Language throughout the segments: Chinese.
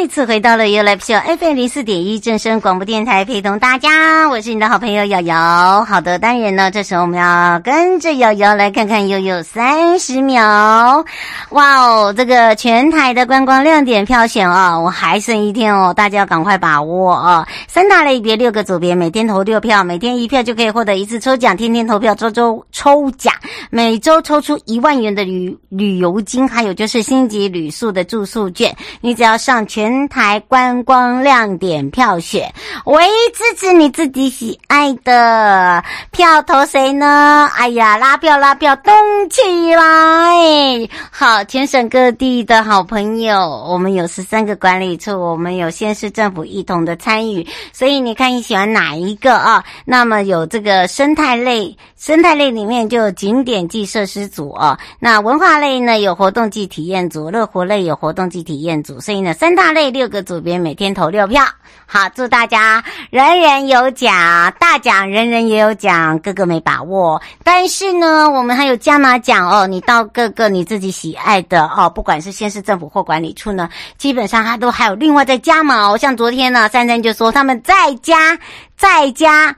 再次回到了 YouLive Show FM 零四点一正声广播电台，陪同大家，我是你的好朋友瑶瑶。好的，当然呢，这时候我们要跟着瑶瑶来看看悠悠三十秒。哇哦，这个全台的观光亮点票选哦，我还剩一天哦，大家要赶快把握哦。三大类别六个组别，每天投六票，每天一票就可以获得一次抽奖，天天投票，周周抽奖，每周抽出一万元的旅旅游金，还有就是星级旅宿的住宿券。你只要上全。全台观光亮点票选，唯一支持你自己喜爱的票投谁呢？哎呀，拉票拉票动起来！好，全省各地的好朋友，我们有十三个管理处，我们有县市政府一同的参与，所以你看你喜欢哪一个啊？那么有这个生态类，生态类里面就有景点暨设施组啊，那文化类呢有活动暨体验组，乐活类有活动暨体验组，所以呢三大类。这六个主编每天投六票，好，祝大家人人有奖，大奖人人也有奖，个个没把握。但是呢，我们还有加码奖哦，你到各个你自己喜爱的哦，不管是县市政府或管理处呢，基本上他都还有另外再加码哦。像昨天呢，珊珊就说他们在加在加。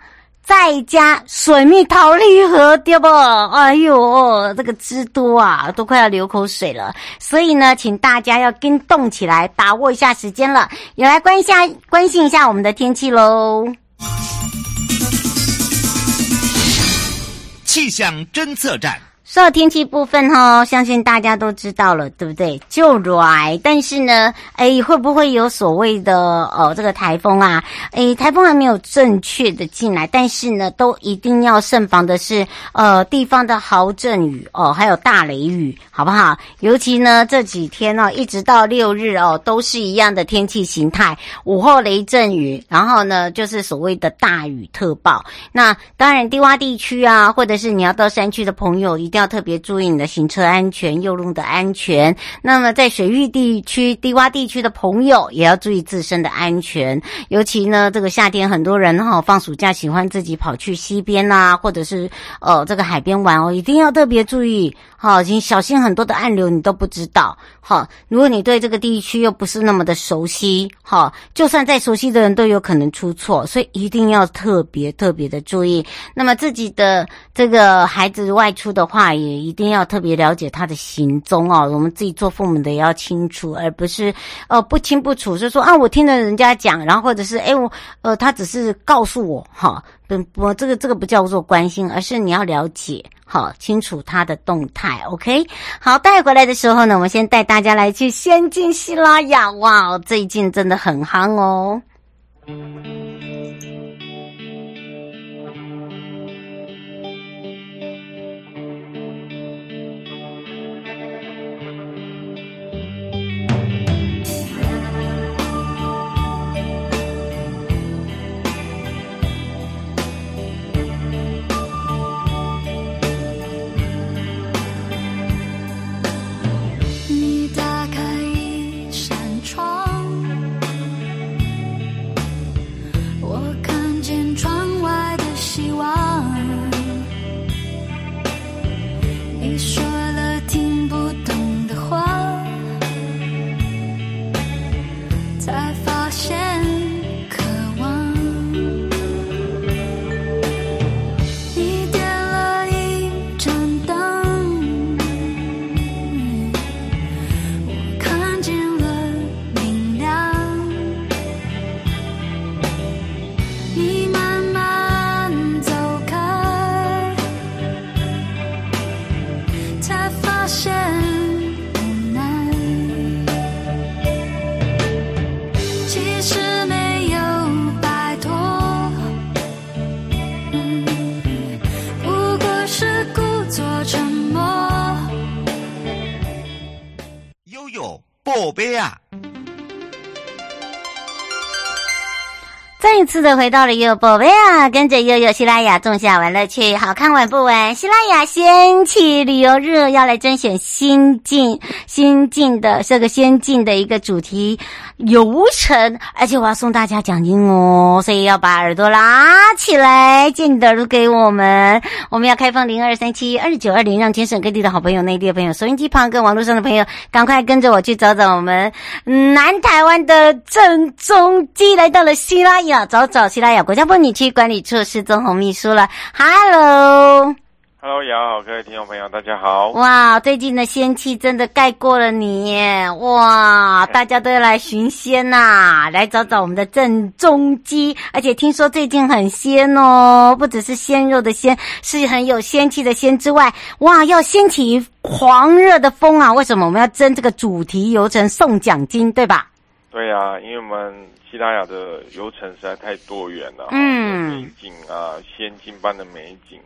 再加水蜜桃绿盒，对不？哎呦，这个汁多啊，都快要流口水了。所以呢，请大家要跟动起来，把握一下时间了。也来关一下，关心一下我们的天气喽。气象侦测站。说到天气部分哈，相信大家都知道了，对不对？就来，但是呢，哎，会不会有所谓的呃这个台风啊？哎，台风还没有正确的进来，但是呢，都一定要慎防的是呃地方的豪阵雨哦，还有大雷雨，好不好？尤其呢这几天哦，一直到六日哦，都是一样的天气形态，午后雷阵雨，然后呢就是所谓的大雨特报。那当然，低洼地区啊，或者是你要到山区的朋友，一定要。特别注意你的行车安全、右路的安全。那么，在水域地区、低洼地区的朋友，也要注意自身的安全。尤其呢，这个夏天，很多人哈放暑假，喜欢自己跑去溪边啊，或者是呃这个海边玩哦，一定要特别注意。好，请小心很多的暗流，你都不知道。好，如果你对这个地区又不是那么的熟悉，好，就算再熟悉的人都有可能出错，所以一定要特别特别的注意。那么自己的这个孩子外出的话，也一定要特别了解他的行踪哦。我们自己做父母的也要清楚，而不是呃不清不楚，就说啊，我听了人家讲，然后或者是哎我呃他只是告诉我哈，不不这个这个不叫做关心，而是你要了解。好，清楚它的动态，OK。好，带回来的时候呢，我们先带大家来去仙境西拉雅，哇，最近真的很夯哦。是故作沉默。悠悠，宝贝啊。再一次的回到了悠悠宝贝啊，跟着悠悠西拉雅种下玩乐趣，好看玩不玩？西拉雅仙气旅游日要来甄选新进新进的这个先进的一个主题游程，而且我要送大家奖金哦，所以要把耳朵拉起来，借你的耳朵给我们。我们要开放零二三七二九二零，让全省各地的好朋友、内地的朋友、收音机旁跟网络上的朋友，赶快跟着我去找找我们南台湾的正宗鸡，来到了西拉雅。要找找西拉雅国家风景区管理处施宗泓秘书了。Hello，Hello，雅好，各位听众朋友，大家好。哇，最近的仙气真的盖过了你，哇，大家都要来寻仙呐、啊，来找找我们的正中基。而且听说最近很仙哦，不只是鲜肉的鲜，是很有仙气的仙之外，哇，要掀起狂热的风啊！为什么我们要争这个主题游程送奖金，对吧？对呀、啊，因为我们。西拉雅的游程实在太多元了，嗯，美景啊，仙境般的美景，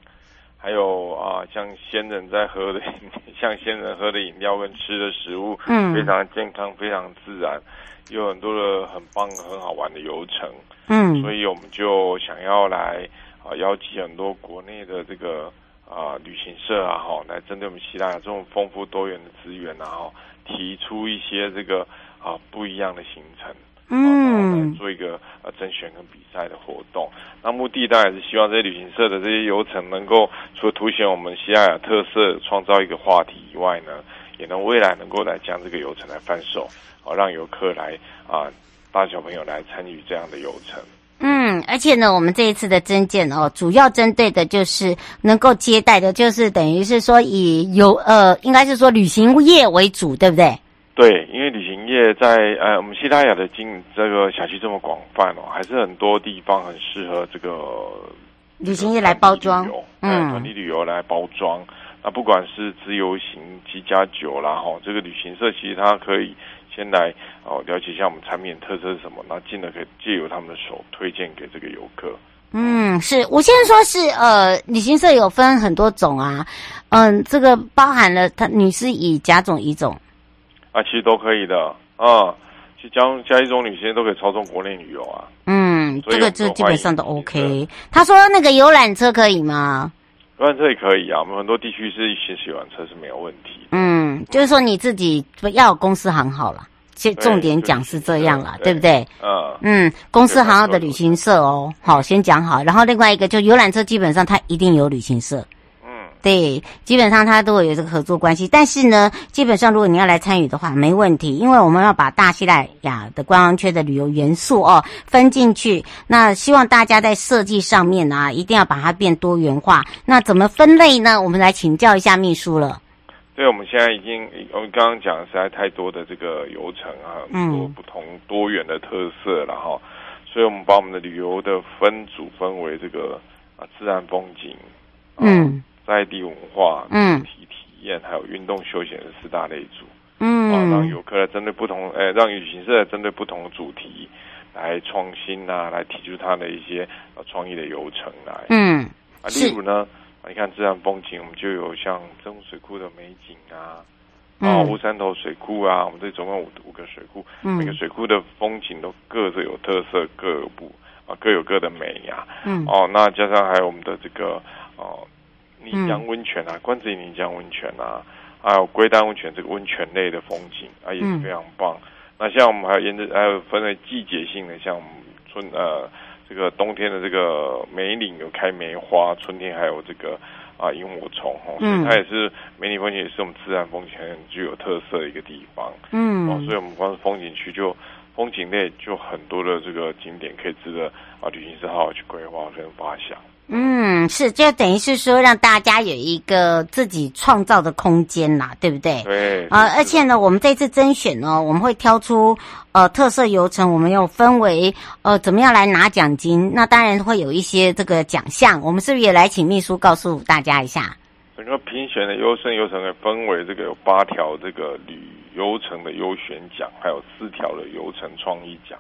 还有啊，像仙人在喝的，像仙人喝的饮料跟吃的食物，嗯，非常健康，非常自然，有很多的很棒、很好玩的游程，嗯，所以我们就想要来啊，邀请很多国内的这个啊旅行社啊，哈，来针对我们西拉雅这种丰富多元的资源啊，哈，提出一些这个啊不一样的行程。嗯，做一个呃甄选跟比赛的活动，那目的当然是希望这些旅行社的这些游程能够除了凸显我们西亚雅特色，创造一个话题以外呢，也能未来能够来将这个游程来贩售，好让游客来啊大小朋友来参与这样的游程。嗯，而且呢，我们这一次的增建哦，主要针对的就是能够接待的，就是等于是说以游呃，应该是说旅行业为主，对不对？对，因为旅行业在呃，我们西拉雅的经这个辖区这么广泛哦，还是很多地方很适合这个旅行业来包装，嗯，团体旅游来包装。那不管是自由行、七加九啦，哈，这个旅行社其实它可以先来哦了解一下我们产品特色是什么，那进而可以借由他们的手推荐给这个游客。嗯，是我先说是呃，旅行社有分很多种啊，嗯，这个包含了它你是乙、甲种、乙种。啊，其实都可以的啊，其实将加一种旅行都可以操纵国内旅游啊。嗯，这个就基本上都 OK。他说那个游览车可以吗？游览车也可以啊，我们很多地区是行驶游览车是没有问题。嗯，就是说你自己要有公司行好了，其实重点讲是这样啦，对，不对？嗯嗯，公司行号的旅行社哦，好，先讲好。然后另外一个就游览车，基本上它一定有旅行社。对，基本上它都会有这个合作关系，但是呢，基本上如果你要来参与的话，没问题，因为我们要把大西拉雅的观光圈的旅游元素哦分进去。那希望大家在设计上面啊，一定要把它变多元化。那怎么分类呢？我们来请教一下秘书了。对，我们现在已经，我们刚刚讲的实在太多的这个游程啊，很多不同多元的特色了哈，所以我们把我们的旅游的分组分为这个啊自然风景，嗯。在地文化、嗯，体体验，还有运动休闲的四大类组，嗯，啊，让游客来针对不同，呃，让旅行社针对不同的主题来创新啊，来提出他的一些呃创意的游程来，嗯，啊，例如呢，啊，你看自然风景，我们就有像曾水库的美景啊，啊，乌山头水库啊，我们这总共五五个水库，嗯，每个水库的风景都各自有特色，各有不啊，各有各的美呀，嗯，哦，那加上还有我们的这个哦。泥浆温泉啊，关子岭丽江温泉啊，还有龟丹温泉这个温泉类的风景啊，也是非常棒。嗯、那像我们还有沿着还有分为季节性的，像春呃这个冬天的这个梅岭有开梅花，春天还有这个啊萤火虫哦，所以它也是梅岭风景，也是我们自然风景很具有特色的一个地方。嗯，哦，所以我们光是风景区就风景类就很多的这个景点可以值得啊旅行社好好去规划跟发想。嗯，是，就等于是说让大家有一个自己创造的空间啦，对不对？对。啊、呃，而且呢，我们这次甄选呢，我们会挑出呃特色游程，我们又分为呃怎么样来拿奖金，那当然会有一些这个奖项，我们是不是也来请秘书告诉大家一下？整个评选的优胜游程会分为这个有八条这个旅游程的优选奖，还有四条的游程创意奖，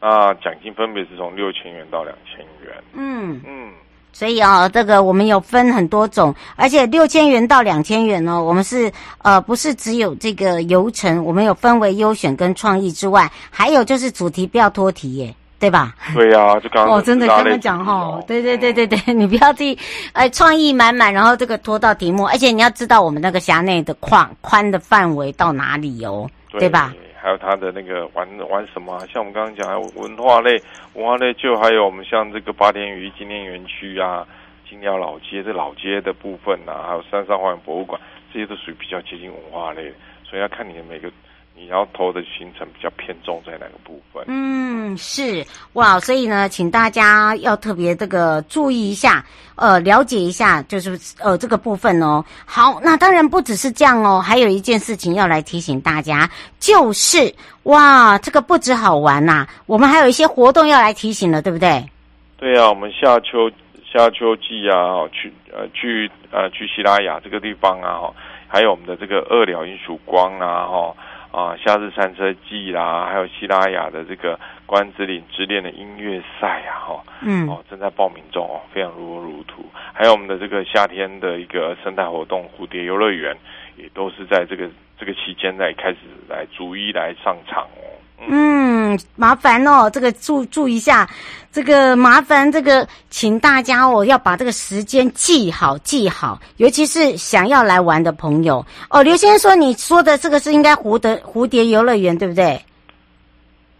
那奖金分别是从六千元到两千元。嗯嗯。所以啊，这个我们有分很多种，而且六千元到两千元呢，我们是呃不是只有这个游程，我们有分为优选跟创意之外，还有就是主题不要脱题耶。对吧？对呀、啊，就刚刚哦，真的刚刚讲哈，对对对对对，你不要自己哎创意满满，然后这个拖到题目，而且你要知道我们那个辖内的宽宽的范围到哪里哦，对，对吧？还有它的那个玩玩什么，像我们刚刚讲，还有文化类，文化类就还有我们像这个八天鱼纪念园区啊，金鸟老街这老街的部分、啊，还有山上花园博物馆，这些都属于比较接近文化类，所以要看你的每个。你要投的行程比较偏重在哪个部分？嗯，是哇，所以呢，请大家要特别这个注意一下，呃，了解一下，就是呃这个部分哦。好，那当然不只是这样哦，还有一件事情要来提醒大家，就是哇，这个不止好玩呐、啊，我们还有一些活动要来提醒了，对不对？对啊，我们夏秋夏秋季啊，去呃去呃去西拉雅这个地方啊，还有我们的这个二寮迎曙光啊，哈。啊，夏日山车季啦，还有西拉雅的这个关子岭之恋的音乐赛啊，哈，嗯，哦，正在报名中哦，非常如火如荼。还有我们的这个夏天的一个生态活动蝴蝶游乐园，也都是在这个这个期间来开始来逐一来上场哦。嗯，麻烦哦，这个注注意一下，这个麻烦这个，请大家哦要把这个时间记好记好，尤其是想要来玩的朋友哦。刘先生说，你说的这个是应该蝴蝶蝴蝶游乐园对不对？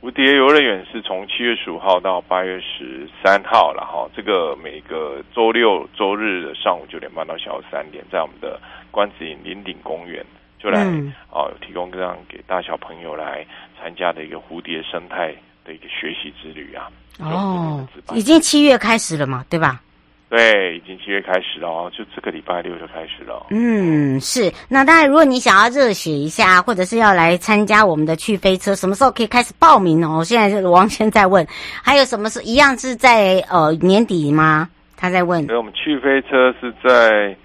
蝴蝶游乐园是从七月十五号到八月十三号了哈，这个每个周六周日的上午九点半到下午三点，在我们的关子岭林顶公园。就来、嗯、哦，提供这样给大小朋友来参加的一个蝴蝶生态的一个学习之旅啊！哦，已经七月开始了嘛，对吧？对，已经七月开始了哦，就这个礼拜六就开始了。嗯，是。那当然，如果你想要热血一下，或者是要来参加我们的去飞车，什么时候可以开始报名呢？我现在是王先在问，还有什么是一样是在呃年底吗？他在问。对，我们去飞车是在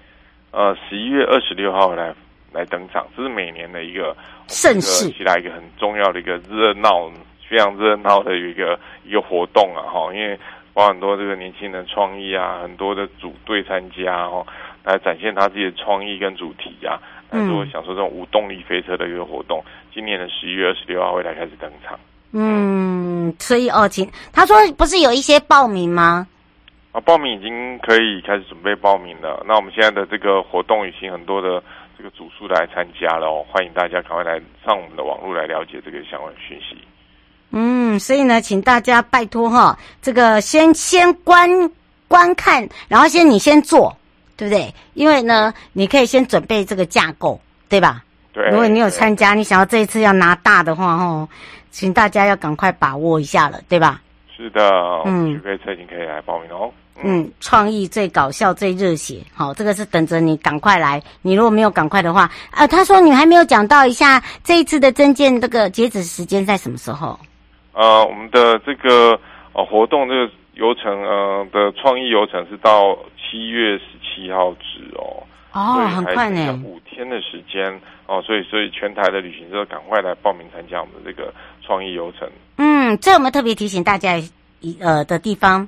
呃十一月二十六号来。来登场，这是每年的一个盛事，起来一个很重要的一个热闹、非常热闹的一个一个活动啊！哈，因为包很多这个年轻人创意啊，很多的组队参加哦，来展现他自己的创意跟主题啊，来做享受这种无动力飞车的一个活动。嗯、今年的十一月二十六号会来开始登场。嗯，所以哦，请他说不是有一些报名吗？啊，报名已经可以开始准备报名了。那我们现在的这个活动已经很多的。这个组数来参加了哦，欢迎大家赶快来上我们的网络来了解这个相关讯息。嗯，所以呢，请大家拜托哈，这个先先观观看，然后先你先做，对不对？因为呢，你可以先准备这个架构，对吧？对。如果你有参加，你想要这一次要拿大的话，哦，请大家要赶快把握一下了，对吧？是的，嗯，许飞车已经可以来报名哦。嗯，创意最搞笑最热血，好，这个是等着你赶快来。你如果没有赶快的话，啊，他说你还没有讲到一下这一次的证件这个截止时间在什么时候？呃，我们的这个呃活动这个游程呃的创意游程是到七月十七号止哦。哦，很快呢，五天的时间哦，所以所以全台的旅行社赶快来报名参加我们的这个创意游程。嗯，这有没有特别提醒大家一呃的地方？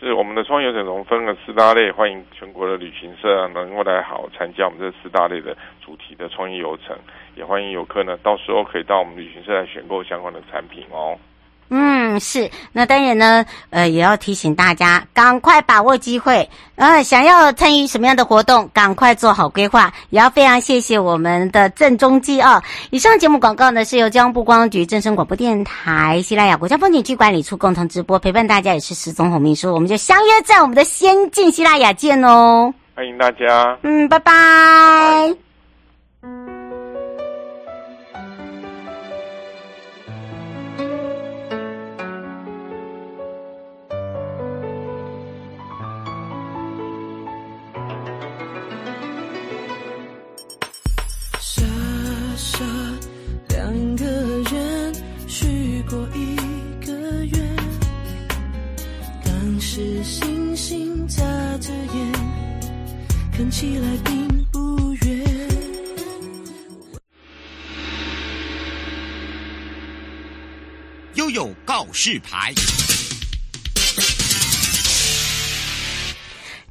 是我们的创业者中分了四大类，欢迎全国的旅行社能够来好参加我们这四大类的主题的创意游程，也欢迎游客呢到时候可以到我们旅行社来选购相关的产品哦。嗯，是。那当然呢，呃，也要提醒大家，赶快把握机会。呃，想要参与什么样的活动，赶快做好规划。也要非常谢谢我们的郑中基啊。以上节目广告呢，是由交通部观光局、正声广播电台、西拉雅国家风景区管理处共同直播，陪伴大家也是施宗红秘书。我们就相约在我们的仙境西拉雅见哦。欢迎大家。嗯，拜拜。拜拜。示牌。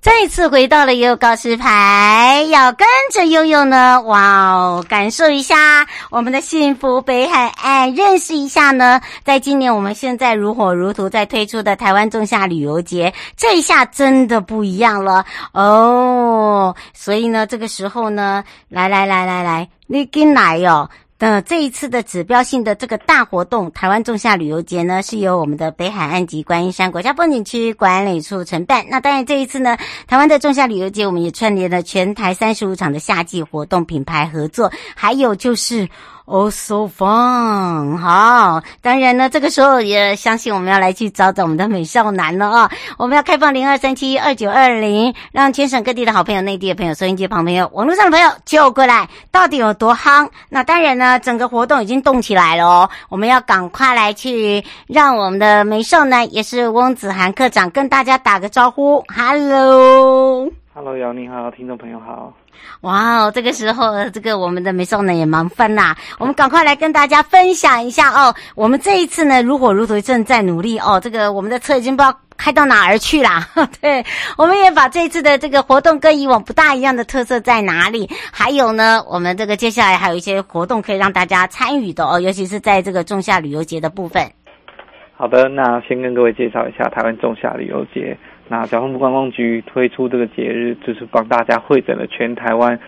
再次回到了悠悠告示牌，要跟着悠悠呢，哇哦，感受一下我们的幸福北海岸，认识一下呢，在今年我们现在如火如荼在推出的台湾仲夏旅游节，这一下真的不一样了哦。所以呢，这个时候呢，来来来来来，你进来哟、哦。的这一次的指标性的这个大活动，台湾仲夏旅游节呢，是由我们的北海岸及观音山国家风景区管理处承办。那当然，这一次呢，台湾的仲夏旅游节，我们也串联了全台三十五场的夏季活动品牌合作，还有就是。Oh so fun！好，当然呢，这个时候也相信我们要来去找找我们的美少男了啊！我们要开放零二三七二九二零，让全省各地的好朋友、内地的朋友、收音机旁朋友、网络上的朋友就过来，到底有多夯？那当然呢，整个活动已经动起来了哦，我们要赶快来去让我们的美少男，也是翁子涵课长跟大家打个招呼，hello，Hello，Hello，姚你好，听众朋友好。哇哦，这个时候，这个我们的美少呢也忙翻啦。我们赶快来跟大家分享一下哦。我们这一次呢，如火如荼，正在努力哦。这个我们的车已经不知道开到哪儿去啦。对，我们也把这一次的这个活动跟以往不大一样的特色在哪里？还有呢，我们这个接下来还有一些活动可以让大家参与的哦，尤其是在这个仲夏旅游节的部分。好的，那先跟各位介绍一下台湾仲夏旅游节。那交通部观光局推出这个节日，就是帮大家汇整了全台湾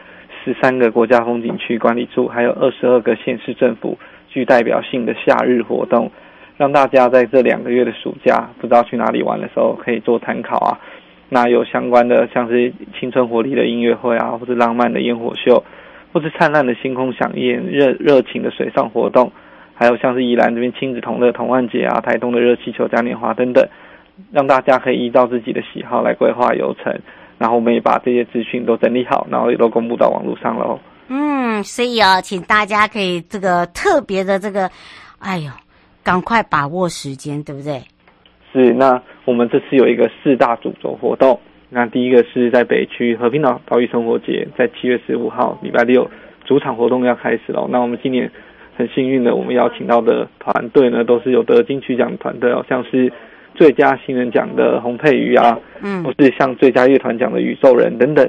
十三个国家风景区管理处，还有二十二个县市政府具代表性的夏日活动，让大家在这两个月的暑假不知道去哪里玩的时候可以做参考啊。那有相关的像是青春活力的音乐会啊，或是浪漫的烟火秀，或是灿烂的星空饗宴、热热情的水上活动，还有像是宜兰这边亲子同乐童玩节啊，台东的热气球嘉年华等等。让大家可以依照自己的喜好来规划游程，然后我们也把这些资讯都整理好，然后也都公布到网络上喽。嗯，所以啊，请大家可以这个特别的这个，哎呦，赶快把握时间，对不对？是。那我们这次有一个四大主轴活动，那第一个是在北区和平岛岛屿生活节，在七月十五号礼拜六主场活动要开始了。那我们今年很幸运的，我们邀请到的团队呢，都是有得金曲奖的团队哦，像是。最佳新人奖的洪佩瑜啊，嗯，或是像最佳乐团奖的宇宙人等等，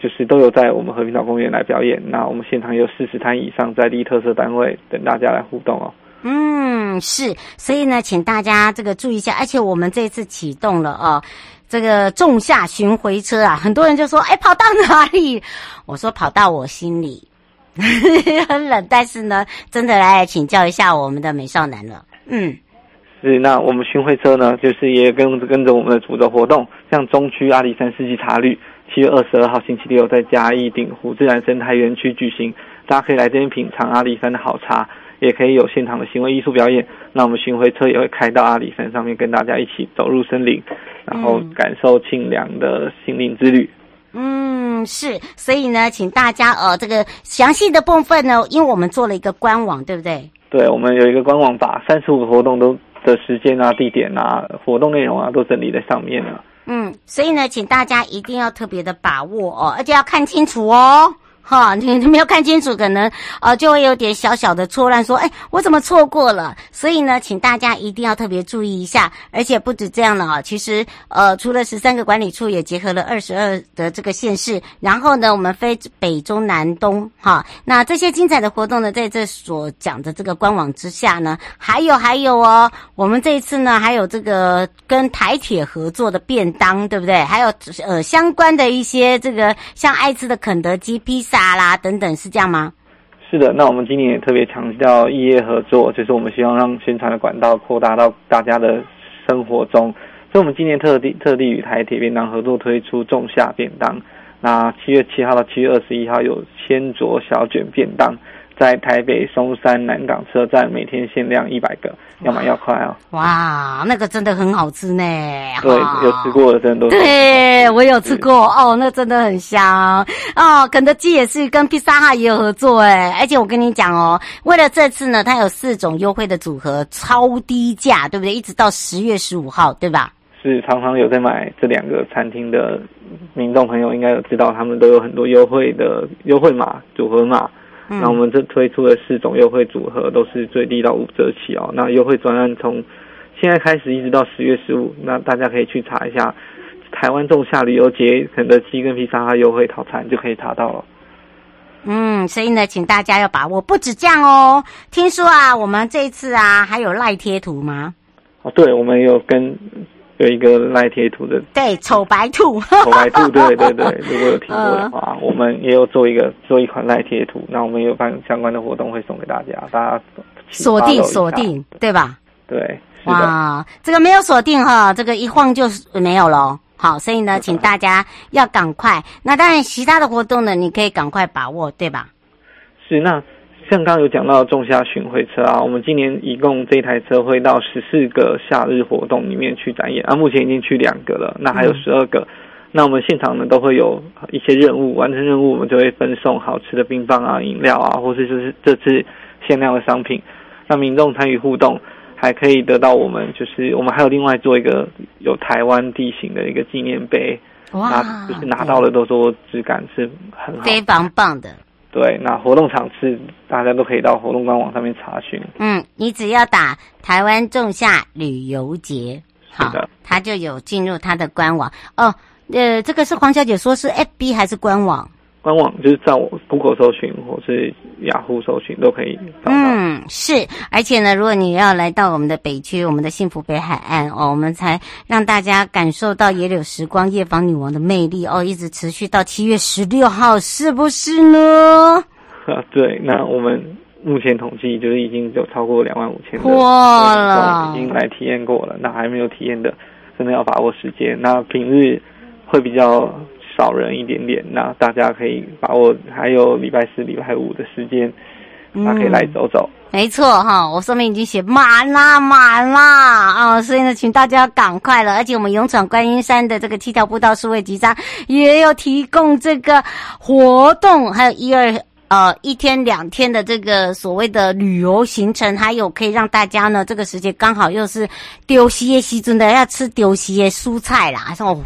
就是都有在我们和平岛公园来表演。那我们现场有四十摊以上在地特色单位等大家来互动哦。嗯，是，所以呢，请大家这个注意一下，而且我们这次启动了哦，这个仲夏巡回车啊，很多人就说，哎，跑到哪里？我说跑到我心里，很冷，但是呢，真的来请教一下我们的美少男了，嗯。是，那我们巡回车呢，就是也跟跟着我们的主轴活动，像中区阿里山四季茶旅，七月二十二号星期六在嘉义鼎湖自然生态园区举行，大家可以来这边品尝阿里山的好茶，也可以有现场的行为艺术表演。那我们巡回车也会开到阿里山上面，跟大家一起走入森林，然后感受清凉的心灵之旅。嗯，是，所以呢，请大家呃，这个详细的部分呢，因为我们做了一个官网，对不对？对，我们有一个官网，把三十五个活动都。的时间啊、地点啊、活动内容啊，都整理在上面了。嗯，所以呢，请大家一定要特别的把握哦，而且要看清楚哦。哈，你没有看清楚，可能呃就会有点小小的错乱，说，哎，我怎么错过了？所以呢，请大家一定要特别注意一下。而且不止这样了啊，其实呃，除了十三个管理处，也结合了二十二的这个县市，然后呢，我们飞北中南东哈。那这些精彩的活动呢，在这所讲的这个官网之下呢，还有还有哦，我们这一次呢，还有这个跟台铁合作的便当，对不对？还有呃相关的一些这个像爱吃的肯德基披萨。啦啦等等是这样吗？是的，那我们今年也特别强调异业合作，就是我们希望让宣传的管道扩大到大家的生活中，所以我们今年特地特地与台铁便当合作推出仲夏便当，那七月七号到七月二十一号有千卓小卷便当。在台北松山南港车站，每天限量一百个，要买要快哦。哇，那个真的很好吃呢。对，有吃过的真的都。对，我有吃过哦，那真的很香哦。肯德基也是跟披萨哈也有合作哎，而且我跟你讲哦，为了这次呢，它有四种优惠的组合，超低价，对不对？一直到十月十五号，对吧？是，常常有在买这两个餐厅的民众朋友应该有知道，他们都有很多优惠的优惠码组合码。那我们这推出的四种优惠组合都是最低到五折起哦。那优惠专案从现在开始一直到十月十五，那大家可以去查一下台湾仲夏旅游节肯德基跟披萨哈优惠套餐就可以查到了。嗯，所以呢，请大家要把握。不止这样哦，听说啊，我们这一次啊，还有赖贴图吗？哦，对，我们有跟有一个赖贴图的，对，丑白兔，丑白兔，对对对，如果有听过的话，呃、我们也有做一个做一款赖贴图，那我们有办相关的活动会送给大家，大家锁定锁定，对吧？对，哇，这个没有锁定哈，这个一晃就没有了。好，所以呢，请大家要赶快。那当然，其他的活动呢，你可以赶快把握，对吧？是。那像刚刚有讲到仲夏巡回车啊，我们今年一共这台车会到十四个夏日活动里面去展演啊，目前已经去两个了，那还有十二个。嗯、那我们现场呢都会有一些任务，完成任务我们就会分送好吃的冰棒啊、饮料啊，或是就是这次限量的商品，让民众参与互动。还可以得到我们，就是我们还有另外做一个有台湾地形的一个纪念碑，哇，就是拿到了都说质感是很好，非常棒的。对，那活动场次大家都可以到活动官网上面查询。嗯，你只要打台湾仲夏旅游节，好的，它就有进入它的官网。哦，呃，这个是黄小姐说是 FB 还是官网？官网就是在我 Google 搜寻或是雅虎搜寻都可以找到。嗯，是，而且呢，如果你要来到我们的北区，我们的幸福北海岸哦，我们才让大家感受到野柳时光夜访女王的魅力哦，一直持续到七月十六号，是不是呢？啊，对，那我们目前统计就是已经有超过两万五千人哇了，已经来体验过了。那还没有体验的，真的要把握时间。那平日会比较。少人一点点，那大家可以把握还有礼拜四、礼拜五的时间，那可以来走走。没错哈，我上面已经写满啦，满啦啊，所以呢，请大家赶快了。而且我们勇闯观音山的这个七条步道数位集章也有提供这个活动，还有一二呃一天两天的这个所谓的旅游行程，还有可以让大家呢这个时间刚好又是丢西耶西尊的要吃丢西耶蔬菜啦，哦。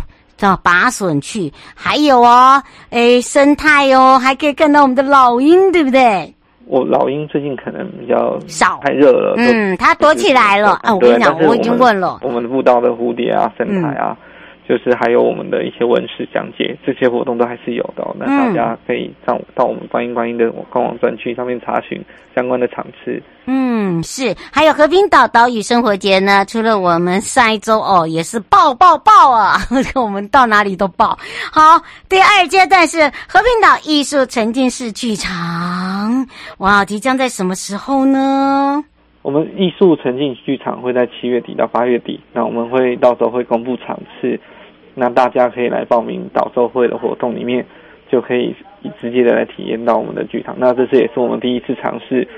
到拔笋去，还有哦，哎，生态哦，还可以看到我们的老鹰，对不对？我老鹰最近可能比较少，太热了，嗯，它躲起来了。啊，我跟你讲，我已经问了，我们的步道的蝴蝶啊，生态啊。嗯就是还有我们的一些文史讲解，这些活动都还是有的，哦。那大家可以上到我们观音观音的官网专区上面查询相关的场次。嗯，是。还有和平岛岛屿生活节呢，除了我们上一周哦，也是爆爆爆啊！我们到哪里都爆。好，第二阶段是和平岛艺术沉浸式剧场，哇，即将在什么时候呢？我们艺术沉浸剧场会在七月底到八月底，那我们会到时候会公布场次。那大家可以来报名导售会的活动里面，就可以直接的来体验到我们的剧场。那这次也是我们第一次尝试。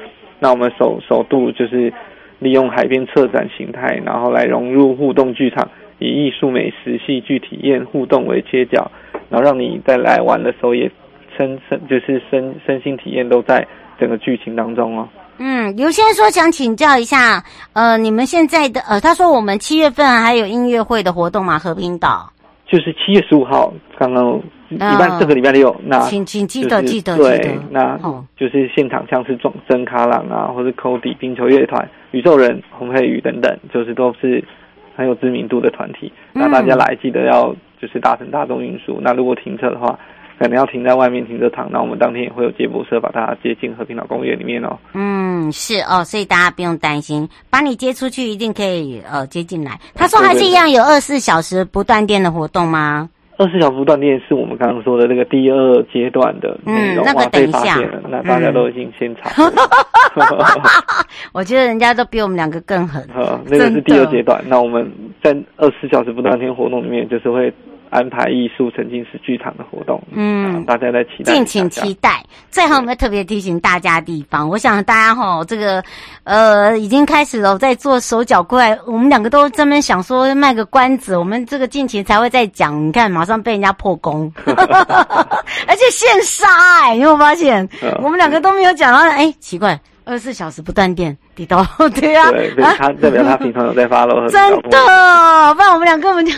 那我们首首度就是利用海边策展形态，然后来融入互动剧场，以艺术、美食、戏剧体验互动为切角，然后让你在来玩的时候也身身就是身身心体验都在整个剧情当中哦。嗯，刘先生说想请教一下，呃，你们现在的呃，他说我们七月份还有音乐会的活动吗？和平岛。就是七月十五号，刚刚礼拜这个礼拜六，那请请记得记得对，那就是现场像是中真卡朗啊，或是 Cody 冰球乐团、宇宙人、红黑鱼等等，就是都是很有知名度的团体。那大家来记得要就是搭乘大众运输。那如果停车的话，可能要停在外面停车场，那我们当天也会有接驳车把它接进和平岛公园里面哦。嗯，是哦，所以大家不用担心，把你接出去一定可以呃接进来。他说还是一样有二十四小时不断电的活动吗？二十四小时不断电是我们刚刚说的那个第二阶段的。嗯，那个等一下，那大家都已经先查。我觉得人家都比我们两个更狠。呃，那个是第二阶段。那我们在二十四小时不断电活动里面，就是会。安排艺术沉浸式剧场的活动，嗯，大家在期待，敬请期待。最后，我们特别提醒大家的地方，我想大家哈，这个呃已经开始了，在做手脚快。我们两个都专门想说卖个关子，我们这个近期才会再讲。你看，马上被人家破功，而且现杀哎！你有没有发现？我们两个都没有讲到，哎，奇怪，二十四小时不断电，地道 对呀，对，他代表他平常有在发了，真的，不然我们两个根本就。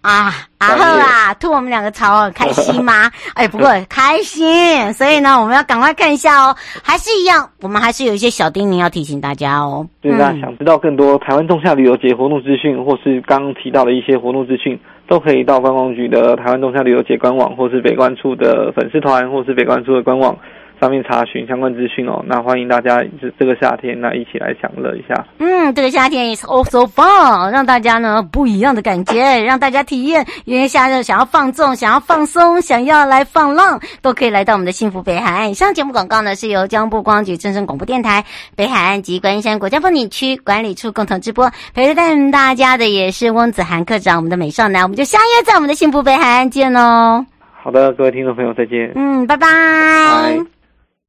啊啊呵啊！吐我们两个超很开心吗？哎，不过 开心，所以呢，我们要赶快看一下哦。还是一样，我们还是有一些小叮咛要提醒大家哦。对，那想知道更多台湾仲夏旅游节活动资讯，或是刚刚提到的一些活动资讯，都可以到观光局的台湾仲夏旅游节官网，或是北关处的粉丝团，或是北关处的官网。上面查询相关资讯哦，那欢迎大家这这个夏天那一起来享乐一下。嗯，这个夏天 is also fun，让大家呢不一样的感觉，让大家体验，炎炎夏日想要放纵、想要放松、想要来放浪，都可以来到我们的幸福北海岸。以上节目广告呢是由交通部光局正声广播电台北海岸及观音山国家风景区管理处共同直播，陪伴大家的也是翁子涵课长，我们的美少男，我们就相约在我们的幸福北海岸见哦。好的，各位听众朋友再见。嗯，拜拜。拜。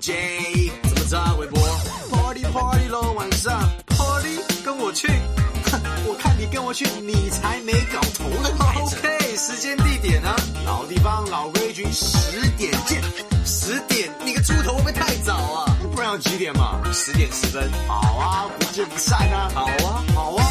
J 怎么着？微博 party party 咯，晚上 party 跟我去，哼，我看你跟我去，你才没搞头呢？OK，时间地点呢？老地方，老规矩，十点见。十点？你个猪头，会不会太早啊？不然要几点嘛？十点十分。好啊，不见不散啊！好啊，好啊。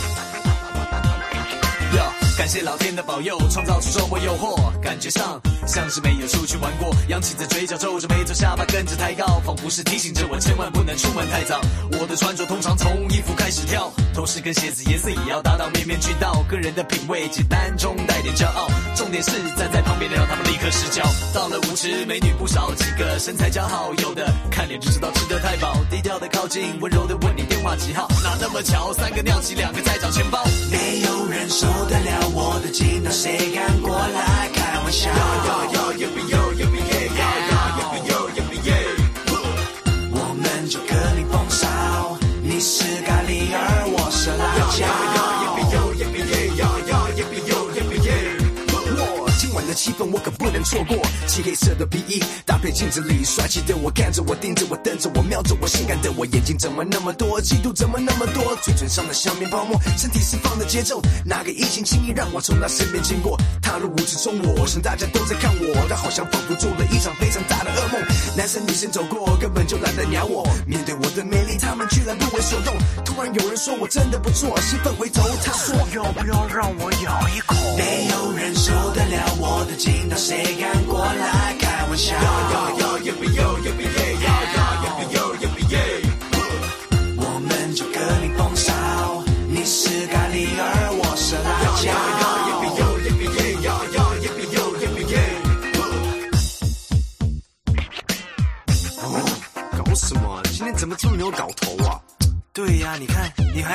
感谢老天的保佑，创造出周末诱惑。感觉上像是没有出去玩过，扬起的嘴角，皱着眉头，下巴跟着抬高，仿佛是提醒着我，千万不能出门太早。我的穿着通常从衣服开始挑，头饰跟鞋子颜色也要达到面面俱到，个人的品味简单中带点骄傲。重点是站在旁边的让他们立刻失焦。到了舞池，美女不少，几个身材姣好，有的看脸就知道吃得太饱，低调的靠近，温柔的问你电话几号？哪那么巧，三个尿急，两个在找钱包。忍受得了我的劲道谁敢过来开玩笑？我们就格林风骚你是咖喱而我是辣椒我可不能错过，漆黑色的皮衣搭配镜子里帅气的我，看着我，盯着我，瞪着我，瞄着我，性感的我，眼睛怎么那么多，嫉妒怎么那么多，嘴唇上的香槟泡沫，身体释放的节奏，哪个异性轻易让我从他身边经过？踏入舞池中，我想大家都在看我，但好像仿佛做了一场非常大的噩梦。男生女生走过，根本就懒得鸟我，面对我的美丽，他们居然不为所动。突然有人说我真的不错，兴奋回头，他说要不要让我咬一口？没有人受得了我。的听到，谁敢过来开玩笑？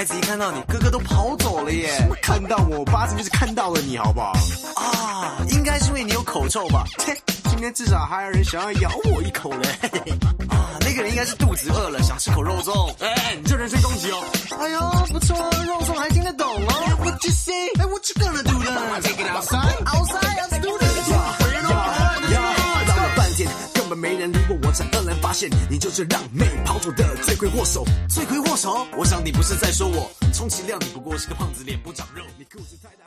孩子一看到你，个个都跑走了耶。看到我，八成就是看到了你，好不好？啊，应该是因为你有口臭吧？切，今天至少还有人想要咬我一口嘞。啊，那个人应该是肚子饿了，想吃口肉粽。哎，你这人身攻击哦。哎呦，不错，肉粽还听得懂哦。What you say? What you gonna do then? Take it outside, outside, let's do this. 没人理我，我才愕然发现，你就是让妹跑走的罪魁祸首。罪魁祸首？我想你不是在说我，充其量你不过是个胖子，脸不长肉。你裤子太大。